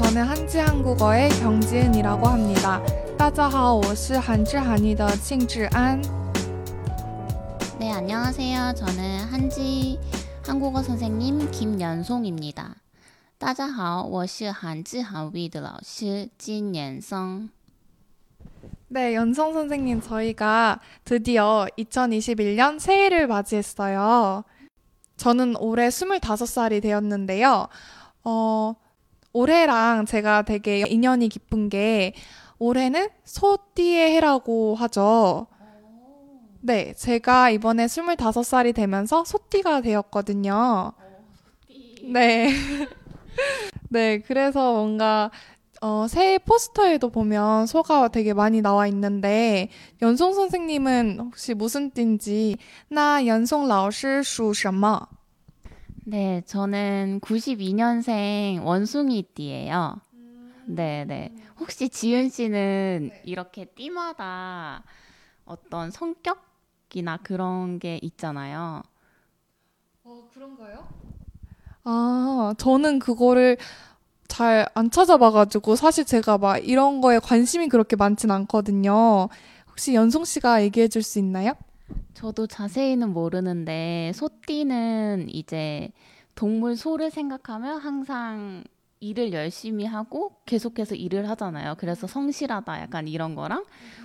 네, 안녕하세요. 저는 한지 한국어의 경지은이라고 합니다. 大家好,我是韩之韩语的庆智安. 네, 안녕하세요. 저는 한지 한국어 선생님 김연송입니다. 大家好,我是韩之韩语的老师金延松. 네, 연성 선생님, 저희가 드디어 2021년 새해를 맞이했어요. 저는 올해 25살이 되었는데요. 어, 올해랑 제가 되게 인연이 깊은 게 올해는 소띠의 해라고 하죠. 네, 제가 이번에 25살이 되면서 소띠가 되었거든요. 네. 네, 그래서 뭔가 어, 새해 포스터에도 보면 소가 되게 많이 나와 있는데 연송 선생님은 혹시 무슨 띠인지 나 연송 老师属什么? 네, 저는 92년생 원숭이띠예요. 네, 네. 혹시 지윤 씨는 이렇게 띠마다 어떤 성격이나 그런 게 있잖아요. 어, 그런가요? 아, 저는 그거를 잘 안 찾아봐가지고 사실 제가 막 이런 거에 관심이 그렇게 많진 않거든요. 혹시 연송 씨가 얘기해 줄 수 있나요? 저도 자세히는 모르는데 소띠는 이제 동물 소를 생각하면 항상 일을 열심히 하고 계속해서 일을 하잖아요. 그래서 성실하다 약간 이런 거랑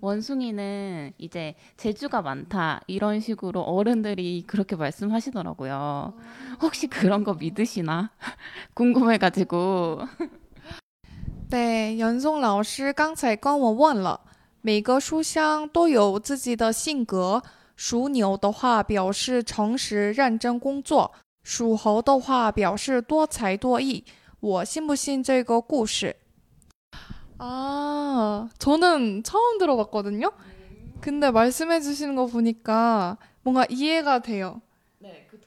원숭이는 이제 재주가 많다 이런 식으로 어른들이 그렇게 말씀하시더라고요. 혹시 그런 거 믿으시나? 궁금해가지고. 对，연송老师刚才跟我问了，每个书香都有自己的性格。 属牛的话表示诚实认真工作，属猴的话表示多才多艺。我信不信这个故事？아, 저는 처음 들어봤거든요. 근데 말씀해 주시는 거 보니까 뭔가 이해가 돼요. 네, 그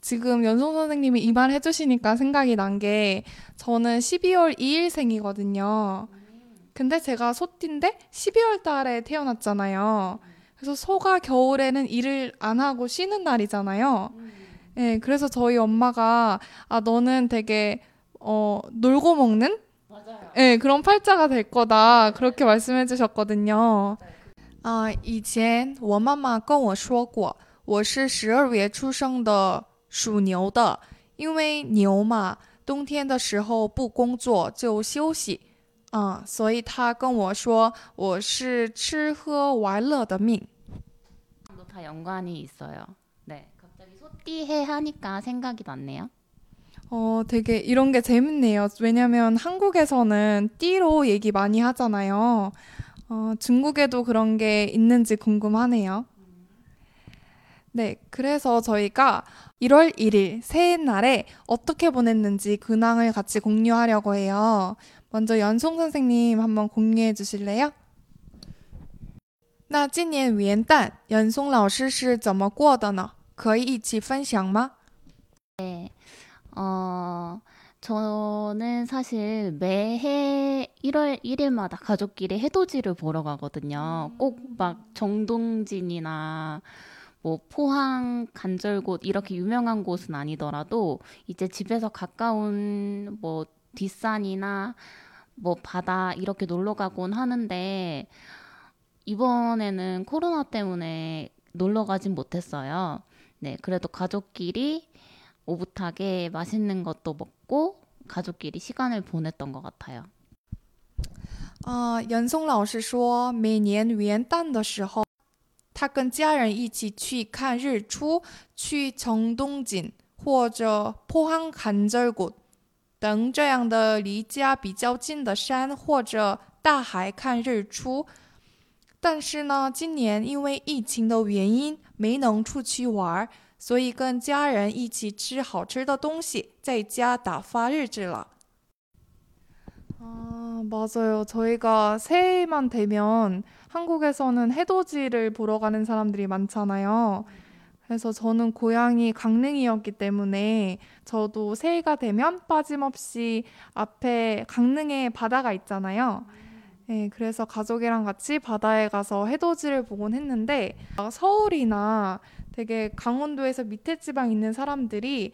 지금 연송 선생님이 이 말 해주시니까 생각이 난 게 저는 12월 2일생이거든요. 근데 제가 소띠인데 12월 달에 태어났잖아요. 그래서 소가 겨울에는 일을 안 하고 쉬는 날이잖아요. 네, 그래서 저희 엄마가 아 너는 되게 어 놀고 먹는 네, 그런 팔자가 될 거다. 그렇게 말씀해 주셨거든요. 아, 以前我妈妈跟我说过，我是十二月出生的 属牛的，因为牛嘛，冬天的时候不工作，就休息。啊，所以她跟我说我是吃喝玩乐的命。 다 연관이 있어요. 네, 갑자기 소띠해 하니까 생각이 났네요. 어, 되게 이런 게 재밌네요. 왜냐면 한국에서는 띠로 얘기 많이 하잖아요. 어, 중국에도 그런 게 있는지 궁금하네요. 네, 그래서 저희가 1월 1일 새해날에 어떻게 보냈는지 근황을 같이 공유하려고 해요. 먼저 연송 선생님 한번 공유해 주실래요? 那今年元旦，연송老师是怎么过的呢？可以一起分享吗？ 네. 어, 저는 사실 매해 1월 1일마다 가족끼리 해돋이를 보러 가거든요. 꼭 막 정동진이나 뭐 포항 간절곶 이렇게 유명한 곳은 아니더라도 이제 집에서 가까운 뭐 뒷산이나 뭐 바다 이렇게 놀러 가곤 하는데 이번에는 코로나 때문에 놀러 가진 못했어요. 네, 그래도 가족끼리 오붓하게 맛있는 것도 먹고 가족끼리 시간을 보냈던 것 같아요. 呃，연송老师说，每年元旦的时候， 他跟家人一起去看日出，去成东锦或者포항 간절곶等这样的离家比较近的山或者大海看日出。但是呢，今年因为疫情的原因，没能出去玩，所以跟家人一起吃好吃的东西，在家打发日子了。 啊， 맞아요. 저희가 새해만 되면 한국에서는 해돋이를 보러 가는 사람들이 많잖아요. 그래서 저는 고향이 강릉이었기 때문에 저도 새해가 되면 빠짐없이 앞에 강릉에 바다가 있잖아요. 네, 그래서 가족이랑 같이 바다에 가서 해돋이를 보곤 했는데 서울이나 되게 강원도에서 밑에 지방 있는 사람들이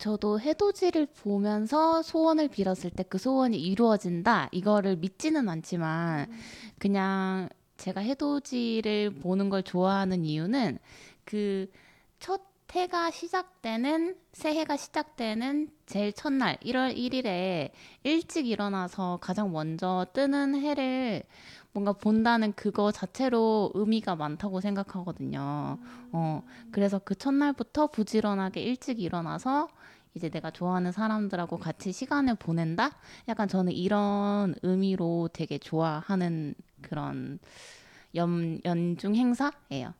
저도 해돋이를 보면서 소원을 빌었을 때 그 소원이 이루어진다. 이거를 믿지는 않지만 그냥 제가 해돋이를 보는 걸 좋아하는 이유는 그 첫 해가 시작되는 새해가 시작되는 제일 첫날 1월 1일에 일찍 일어나서 가장 먼저 뜨는 해를 뭔가 본다는 그거 자체로 의미가 많다고 생각하거든요. 어, 그래서 그 첫날부터 부지런하게 일찍 일어나서 이제 내가 좋아하는 사람들하고 같이 시간을 보낸다? 약간 저는 이런 의미로 되게 좋아하는 그런 연, 연중 행사예요.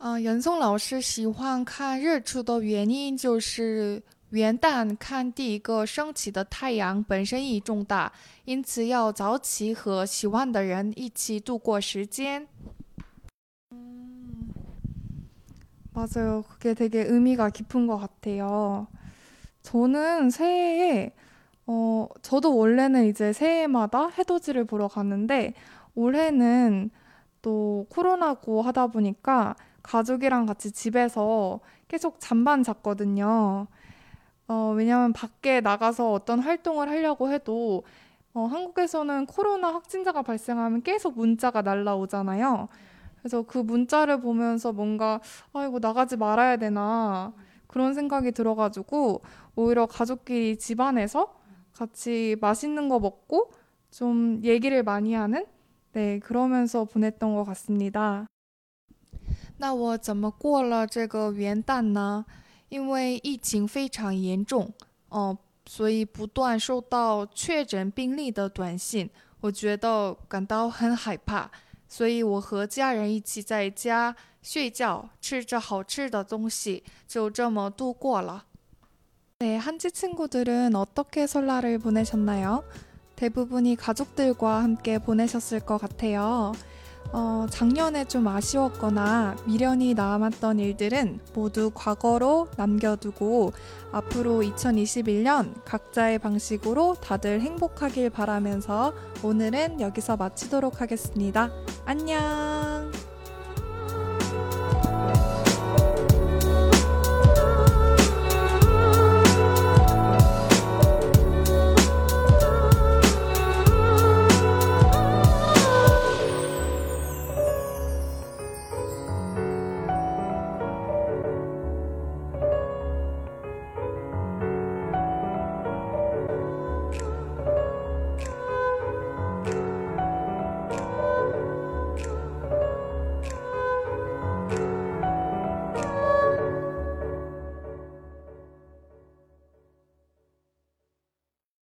嗯，袁松老师喜欢看日出的原因就是 元旦看第一个升起的太阳本身意义重大，因此要早起和喜欢的人一起度过时间。 맞아요. 그게 되게 의미가 깊은 것 같아요. 저는 새해에, 어, 저도 원래는 이제 새해마다 해돋이를 보러 가는데, 올해는 또 코로나고 하다 보니까 가족이랑 같이 집에서 계속 잠만 잤거든요. 어, 왜냐면 밖에 나가서 어떤 활동을 하려고 해도, 어, 한국에서는 코로나 확진자가 발생하면 계속 문자가 날라오잖아요. 그래서 그 문자를 보면서 뭔가 아이고 나가지 말아야 되나 그런 생각이 들어가지고 오히려 가족끼리 집안에서 같이 맛있는 거 먹고 좀 얘기를 많이 하는 네 그러면서 보냈던 것 같습니다. 那我怎么过了这个元旦呢？ 因为疫情非常严重，哦，所以不断收到确诊病例的短信，我觉得感到很害怕。所以我和家人一起在家睡觉，吃着好吃的东西，就这么度过了。네 한지 친구들은 어떻게 설날을 보내셨나요? 대부분이 가족들과 함께 보내셨을 것 같아요. 어, 작년에 좀 아쉬웠거나 미련이 남았던 일들은 모두 과거로 남겨두고 앞으로 2021년 각자의 방식으로 다들 행복하길 바라면서 오늘은 여기서 마치도록 하겠습니다. 안녕!